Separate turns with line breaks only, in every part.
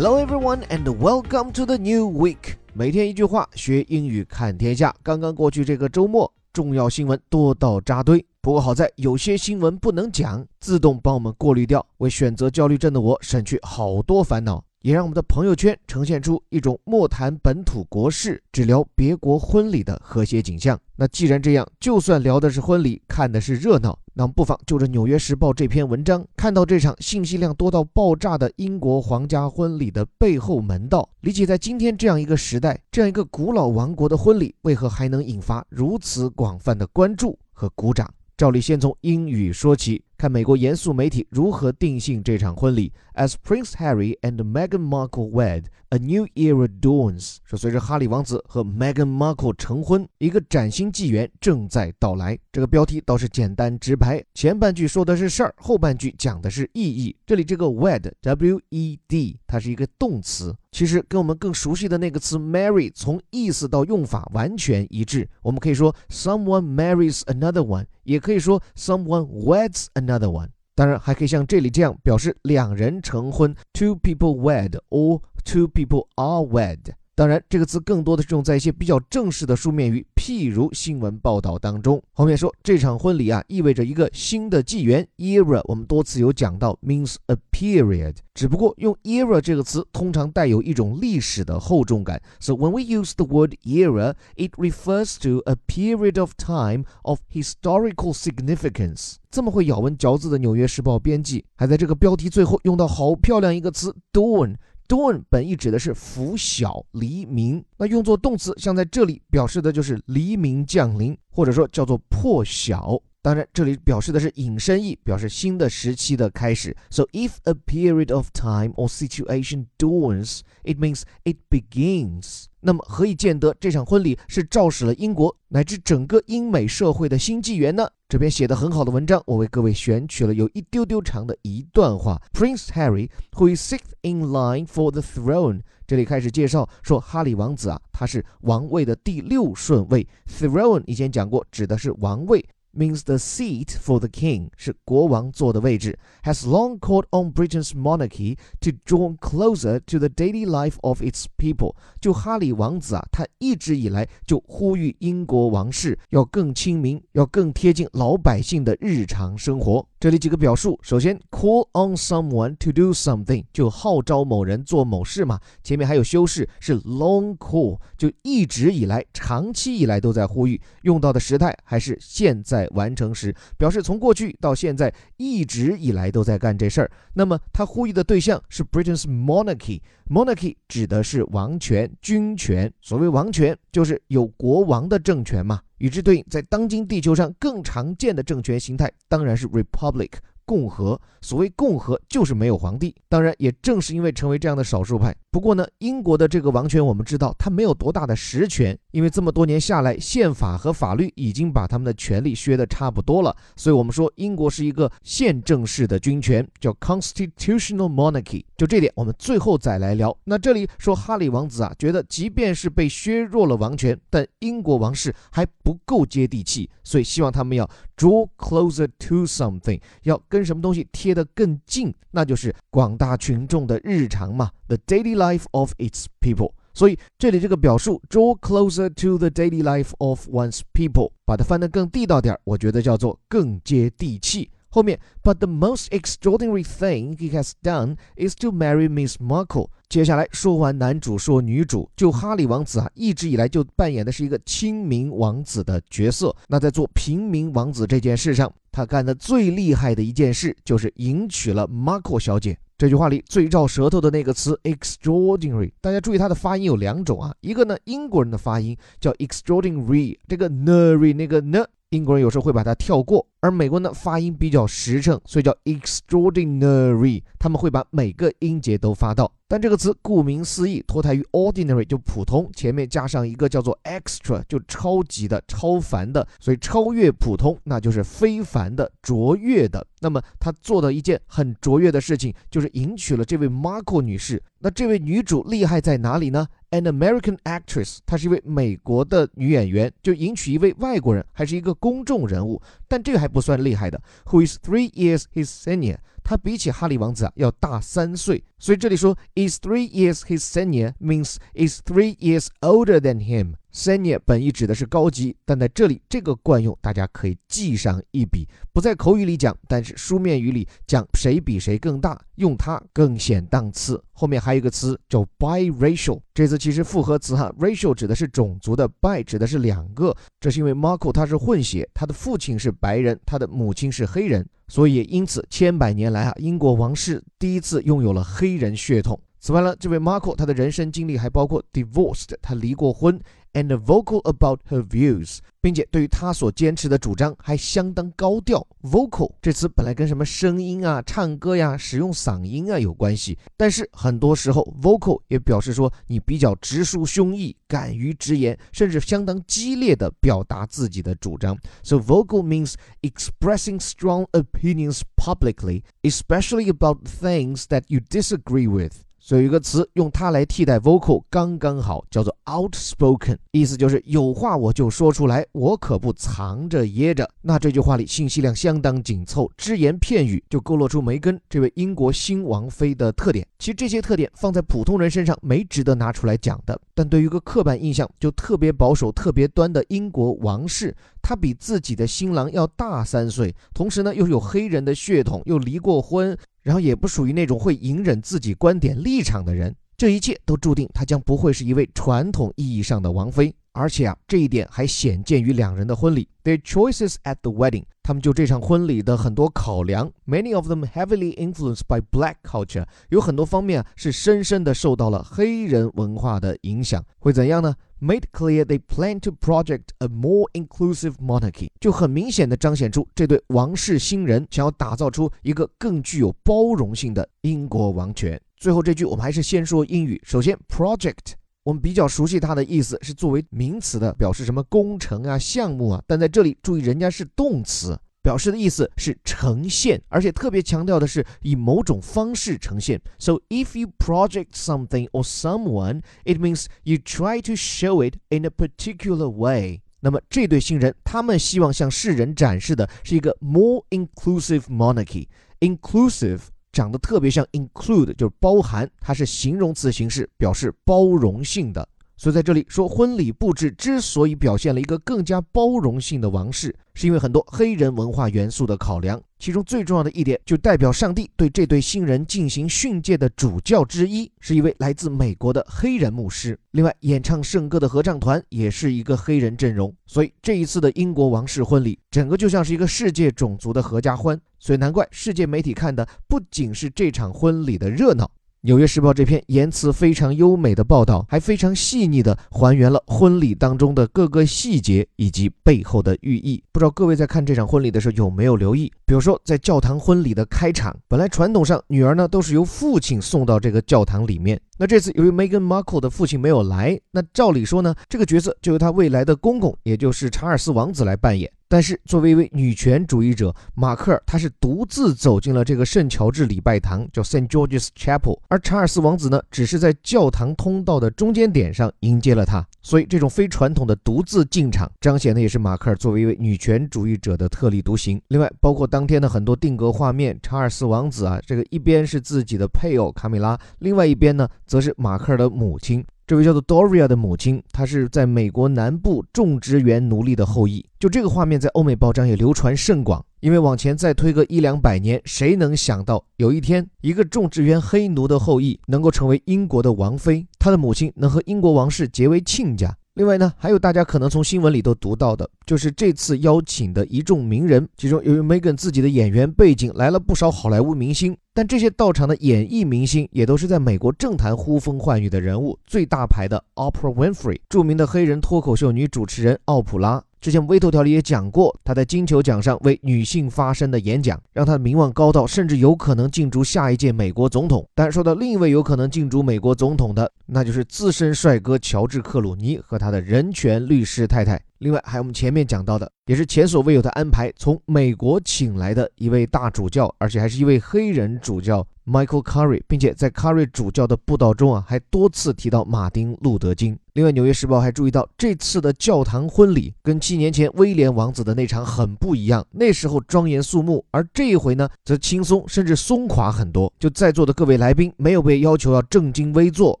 Hello everyone and welcome to the new week。每天一句话，学英语看天下。刚刚过去这个周末，重要新闻多到扎堆。不过好在有些新闻不能讲，自动帮我们过滤掉，为选择焦虑症的我省去好多烦恼。也让我们的朋友圈呈现出一种莫谈本土国事，只聊别国婚礼的和谐景象。那既然这样，就算聊的是婚礼，看的是热闹，那不妨就着《纽约时报》这篇文章，看到这场信息量多到爆炸的英国皇家婚礼的背后门道，理解在今天这样一个时代，这样一个古老王国的婚礼，为何还能引发如此广泛的关注和鼓掌？照例先从英语说起。看美国严肃媒体如何定性这场婚礼。As Prince Harry and Meghan Markle wed, a new era dawns。说随着哈里王子和 Meghan Markle 成婚，一个崭新纪元正在到来。这个标题倒是简单直白，前半句说的是事儿，后半句讲的是意义。这里这个 wed，W-E-D，它是一个动词，其实跟我们更熟悉的那个词 marry 从意思到用法完全一致。我们可以说 someone marries another one，也可以说 someone weds another。Another one，当然还可以像这里这样表示两人成婚，two people wed or two people are wed。当然，这个词更多的是用在一些比较正式的书面语，譬如新闻报道当中。后面说这场婚礼啊，意味着一个新的纪元，era。我们多次有讲到，means a period。只不过用 era 这个词通常带有一种历史的厚重感。So when we use the word era, it refers to a period of time of historical significance。这么会咬文嚼字的《纽约时报》编辑，还在这个标题最后用到好漂亮一个词，dawn。Dawn 本意指的是拂晓、黎明，那用作动词，像在这里表示的就是黎明降临，或者说叫做破晓。当然，这里表示的是引申义，表示新的时期的开始。So if a period of time or situation dawns, it means it begins. 那么，何以见得这场婚礼是昭示了英国乃至整个英美社会的新纪元呢？这篇写的很好的文章，我为各位选取了有一丢丢长的一段话。Prince Harry, who is sixth in line for the throne，这里开始介绍说，哈里王子啊，他是王位的第六顺位。Throne 以前讲过，指的是王位。Means the seat for the king 是国王坐的位置，has long called on Britain's monarchy to draw closer to the daily life of its people。就哈里王子啊，他一直以来就呼吁英国王室要更亲民，要更贴近老百姓的日常生活。这里几个表述，首先 call on someone to do something 就号召某人做某事嘛，前面还有修饰是 long call 就一直以来、长期以来都在呼吁，用到的时态还是现在完成时，表示从过去到现在一直以来都在干这事儿。那么他呼吁的对象是 Britain's monarchy，monarchy 指的是王权、君权。所谓王权，就是有国王的政权嘛。与之对应，在当今地球上更常见的政权形态当然是 republic 共和。所谓共和，就是没有皇帝。当然，也正是因为成为这样的少数派。不过呢，英国的这个王权，我们知道它没有多大的实权，因为这么多年下来，宪法和法律已经把他们的权力削得差不多了。所以，我们说英国是一个宪政式的君权，叫 constitutional monarchy。就这点，我们最后再来聊。那这里说哈里王子啊，觉得即便是被削弱了王权，但英国王室还不够接地气，所以希望他们要 draw closer to something，要跟什么东西贴得更近，那就是广大群众的日常嘛，the daily life Life of its people。所以这里这个表述 draw closer to the daily life of one's people，把它翻得更地道点儿，我觉得叫做更接地气。后面，But the most extraordinary thing he has done is to marry Miss Markle。接下来说完男主，说女主，就哈里王子啊，一直以来就扮演的是一个亲民王子的角色。那在做平民王子这件事上，他干的最厉害的一件事，就是迎娶了 Markle 小姐。这句话里最绕舌头的那个词 extraordinary，大家注意它的发音有两种啊，一个呢英国人的发音叫 extraordinary，这个 nary 那个呢。英国人有时候会把它跳过，而美国呢发音比较实诚，所以叫 extraordinary，他们会把每个音节都发到。但这个词顾名思义，脱胎于 ordinary 就普通，前面加上一个叫做 extra 就超级的、超凡的，所以超越普通，那就是非凡的、卓越的。那么他做的一件很卓越的事情，就是迎娶了这位 Marco 女士。那这位女主厉害在哪里呢？An American actress，她是一位美国的女演员，就迎娶一位外国人，还是一个公众人物。但这个还不算厉害的，Who is three years his senior。他比起哈利王子啊要大三岁。所以这里说 is three years his senior means is three years older than him。 Senior 本意指的是高级，但在这里这个惯用，大家可以记上一笔，不在口语里讲，但是书面语里讲谁比谁更大，用它更显档次。后面还有一个词叫 biracial，这次其实复合词哈，racial 指的是种族的，bi 指的是两个，这是因为 Marco 他是混血，他的父亲是白人，他的母亲是黑人，所以因此千百年来啊，英国王室第一次拥有了黑人血统。此外呢，这位 Marco 他的人生经历还包括 divorced，他离过婚。and vocal about her views，并且对于他所坚持的主张还相当高调。vocal 这词本来跟什么声音啊、唱歌呀、使用嗓音啊有关系，但是很多时候 vocal 也表示说你比较直抒胸臆、敢于直言，甚至相当激烈的表达自己的主张。So vocal means expressing strong opinions publicly, especially about things that you disagree with. 所以有一个词用它来替代 vocal 刚刚好，叫做 outspoken，意思就是有话我就说出来，我可不藏着掖着。那这句话里信息量相当紧凑，只言片语就勾勒出梅根这位英国新王妃的特点。其实这些特点放在普通人身上没值得拿出来讲的，但对于一个刻板印象就特别保守、特别端的英国王室，他比自己的新郎要大三岁，同时呢又有黑人的血统，又离过婚。然后也不属于那种会隐忍自己观点立场的人，这一切都注定她将不会是一位传统意义上的王妃。而且啊，这一点还显见于两人的婚礼。Their choices at the wedding，他们就这场婚礼的很多考量，many of them heavily influenced by black culture，有很多方面啊是深深的受到了黑人文化的影响。会怎样呢？Made clear they plan to project a more inclusive monarchy，就很明显的彰显出这对王室新人想要打造出一个更具有包容性的英国王权。最后这句我们还是先说英语。首先，project。我们比较熟悉它的意思是作为名词的，表示什么工程啊、项目啊。但在这里注意，人家是动词，表示的意思是呈现，而且特别强调的是以某种方式呈现。So if you project something or someone, it means you try to show it in a particular way。那么这对新人，他们希望向世人展示的是一个 more inclusive monarchy。inclusive 长得特别像 include，就是包含，它是形容词形式，表示包容性的。所以在这里说，婚礼布置之所以表现了一个更加包容性的王室，是因为很多黑人文化元素的考量。其中最重要的一点，就代表上帝对这对新人进行训诫的主教之一，是一位来自美国的黑人牧师。另外，演唱圣歌的合唱团也是一个黑人阵容。所以这一次的英国王室婚礼，整个就像是一个世界种族的合家欢。所以难怪世界媒体看的不仅是这场婚礼的热闹。《纽约时报》这篇言辞非常优美的报道，还非常细腻地还原了婚礼当中的各个细节以及背后的寓意。不知道各位在看这场婚礼的时候有没有留意？比如说，在教堂婚礼的开场，本来传统上女儿呢都是由父亲送到这个教堂里面。那这次由于 Meghan Markle 的父亲没有来，那照理说呢，这个角色就由他未来的公公，也就是查尔斯王子来扮演。但是，作为一位女权主义者，马克尔他是独自走进了这个圣乔治礼拜堂，叫 Saint George's Chapel，而查尔斯王子呢，只是在教堂通道的中间点上迎接了他。所以，这种非传统的独自进场，彰显的也是马克尔作为一位女权主义者的特立独行。另外，包括当天的很多定格画面，查尔斯王子啊，这个一边是自己的配偶卡米拉，另外一边呢，则是马克尔的母亲。这位叫做 Doria 的母亲，她是在美国南部种植园奴隶的后裔。就这个画面，在欧美报章也流传甚广。因为往前再推个一两百年，谁能想到有一天，一个种植园黑奴的后裔能够成为英国的王妃，她的母亲能和英国王室结为亲家？另外呢，还有大家可能从新闻里都读到的，就是这次邀请的一众名人，其中由于 Megan 自己的演员背景，来了不少好莱坞明星，但这些到场的演艺明星也都是在美国政坛呼风唤雨的人物，最大牌的 Oprah Winfrey，著名的黑人脱口秀女主持人奥普拉。之前微头条里也讲过，他在金球奖上为女性发声的演讲，让他的名望高到甚至有可能竞逐下一届美国总统。但说到另一位有可能竞逐美国总统的，那就是资深帅哥乔治克鲁尼和他的人权律师太太。另外，还有我们前面讲到的，也是前所未有的安排，从美国请来的一位大主教，而且还是一位黑人主教。Michael Curry，并且在 Curry 主教的布道中啊，还多次提到马丁·路德·金。另外，《纽约时报》还注意到，这次的教堂婚礼跟七年前威廉王子的那场很不一样。那时候庄严肃穆，而这一回呢，则轻松甚至松垮很多。就在座的各位来宾，没有被要求要正襟危坐，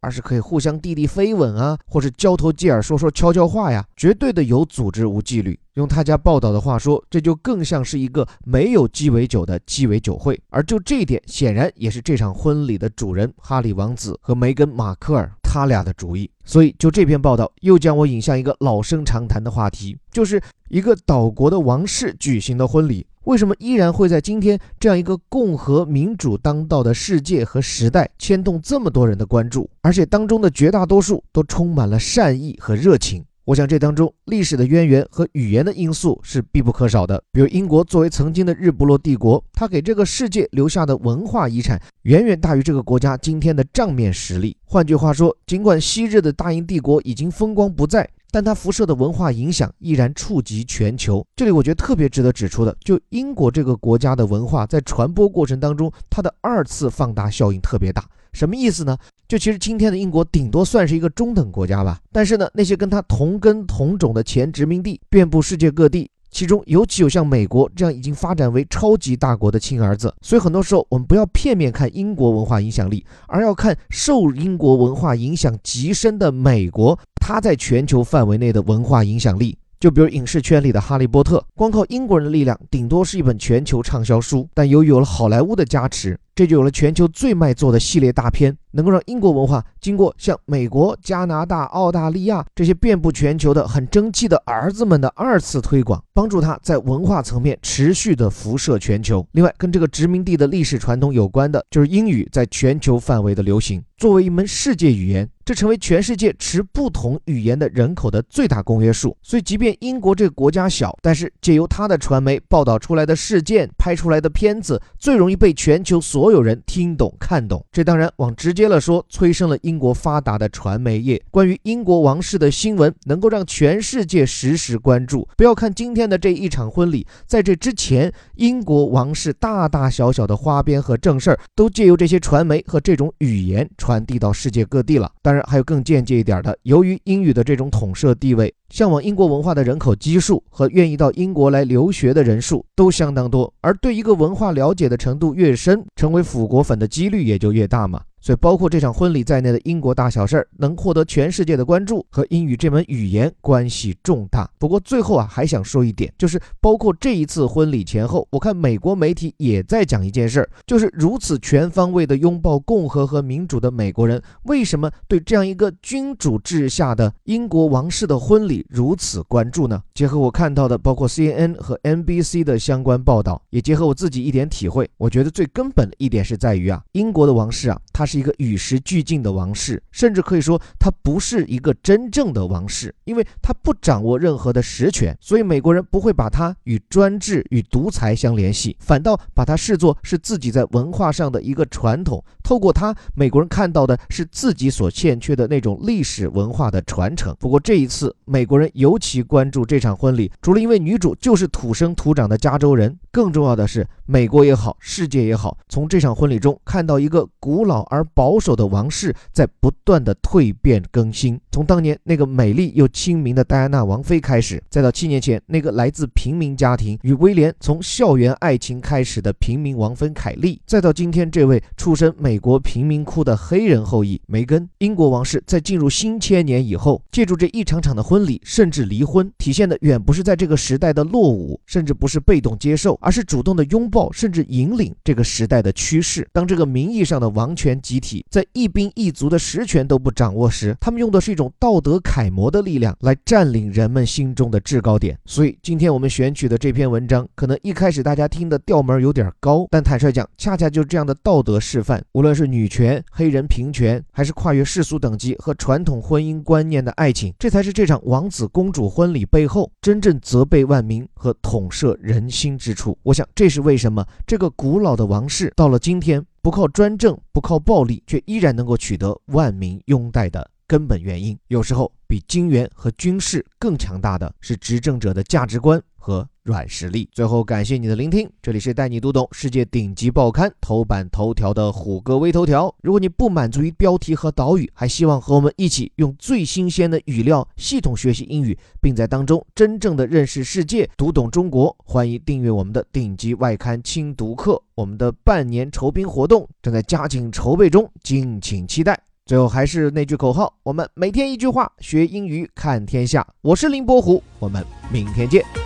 而是可以互相递递飞吻啊，或是交头接耳说说悄悄话呀，绝对的有有组织无纪律。用他家报道的话说，这就更像是一个没有鸡尾酒的鸡尾酒会。而就这一点，显然也是这场婚礼的主人哈里王子和梅根·马克尔。他俩的主意，所以就这篇报道又将我引向一个老生常谈的话题，就是一个岛国的王室举行的婚礼，为什么依然会在今天这样一个共和民主当道的世界和时代牵动这么多人的关注，而且当中的绝大多数都充满了善意和热情。我想这当中历史的渊源和语言的因素是必不可少的。比如英国作为曾经的日不落帝国，它给这个世界留下的文化遗产远远大于这个国家今天的账面实力。换句话说，尽管昔日的大英帝国已经风光不再，但它辐射的文化影响依然触及全球。这里我觉得特别值得指出的，就英国这个国家的文化在传播过程当中，它的二次放大效应特别大。什么意思呢？就其实今天的英国顶多算是一个中等国家吧，但是呢，那些跟它同根同种的前殖民地遍布世界各地，其中尤其有像美国这样已经发展为超级大国的亲儿子。所以很多时候我们不要片面看英国文化影响力，而要看受英国文化影响极深的美国，它在全球范围内的文化影响力。就比如影视圈里的《哈利波特》，光靠英国人的力量，顶多是一本全球畅销书，但由于有了好莱坞的加持。这就有了全球最卖座的系列大片，能够让英国文化经过像美国、加拿大、澳大利亚这些遍布全球的很争气的儿子们的二次推广，帮助他在文化层面持续的辐射全球。另外，跟这个殖民地的历史传统有关的，就是英语在全球范围的流行。作为一门世界语言，这成为全世界持不同语言的人口的最大公约数。所以，即便英国这个国家小，但是借由它的传媒报道出来的事件、拍出来的片子，最容易被全球所。所有人听懂看懂，这当然往直接了说，催生了英国发达的传媒业。关于英国王室的新闻，能够让全世界实时关注。不要看今天的这一场婚礼，在这之前，英国王室大大小小的花边和正事儿，都借由这些传媒和这种语言传递到世界各地了。当然，还有更间接一点的，由于英语的这种统摄地位。向往英国文化的人口基数和愿意到英国来留学的人数都相当多，而对一个文化了解的程度越深，成为腐国粉的几率也就越大嘛。所以，包括这场婚礼在内的英国大小事儿能获得全世界的关注，和英语这门语言关系重大。不过，最后啊，还想说一点，就是包括这一次婚礼前后，我看美国媒体也在讲一件事儿，就是如此全方位的拥抱共和和民主的美国人，为什么对这样一个君主制下的英国王室的婚礼如此关注呢？结合我看到的，包括 CNN 和 NBC 的相关报道，也结合我自己一点体会，我觉得最根本的一点是在于啊，英国的王室啊，它是。是一个与时俱进的王室，甚至可以说他不是一个真正的王室，因为他不掌握任何的实权，所以美国人不会把他与专制与独裁相联系，反倒把它视作是自己在文化上的一个传统。透过他，美国人看到的是自己所欠缺的那种历史文化的传承。不过这一次，美国人尤其关注这场婚礼，除了因为女主就是土生土长的加州人，更重要的是，美国也好，世界也好，从这场婚礼中看到一个古老而保守的王室在不断的蜕变更新。从当年那个美丽又亲民的戴安娜王妃开始，再到七年前那个来自平民家庭与威廉从校园爱情开始的平民王妃凯莉，再到今天这位出身美。国贫民窟的黑人后裔梅根，英国王室在进入新千年以后，借助这一场场的婚礼，甚至离婚，体现的远不是在这个时代的落伍，甚至不是被动接受，而是主动的拥抱，甚至引领这个时代的趋势。当这个名义上的王权集集体在一兵一卒的实权都不掌握时，他们用的是一种道德楷模的力量来占领人们心中的制高点。所以，今天我们选取的这篇文章，可能一开始大家听的调门有点高，但坦率讲，恰恰就这样的道德示范。无论是女权、黑人平权，还是跨越世俗等级和传统婚姻观念的爱情，这才是这场王子公主婚礼背后真正责备万民和统摄人心之处。我想，这是为什么这个古老的王室到了今天，不靠专政，不靠暴力，却依然能够取得万民拥戴的。根本原因。有时候，比金元和军事更强大的是执政者的价值观和。软实力。最后，感谢你的聆听，这里是带你读懂世界顶级报刊头版头条的虎哥微头条。如果你不满足于标题和导语，还希望和我们一起用最新鲜的语料系统学习英语，并在当中真正的认识世界、读懂中国，欢迎订阅我们的顶级外刊精读课。我们的半年筹兵活动正在加紧筹备中，敬请期待。最后还是那句口号：我们每天一句话，学英语看天下。我是林伯虎，我们明天见。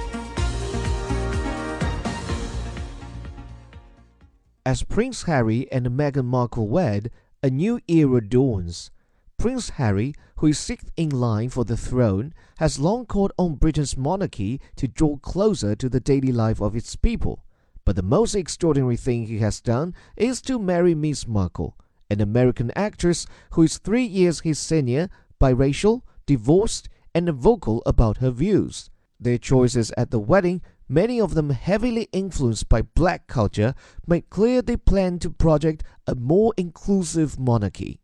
As Prince Harry and Meghan Markle wed, a new era dawns. Prince Harry, who is sixth in line for the throne, has long called on Britain's monarchy to draw closer to the daily life of its people. But the most extraordinary thing he has done is to marry Miss Markle, an American actress who is three years his senior, biracial, divorced, and vocal about her views. Their choices at the wedding many of them heavily influenced by black culture, made clear they plan to project a more inclusive monarchy.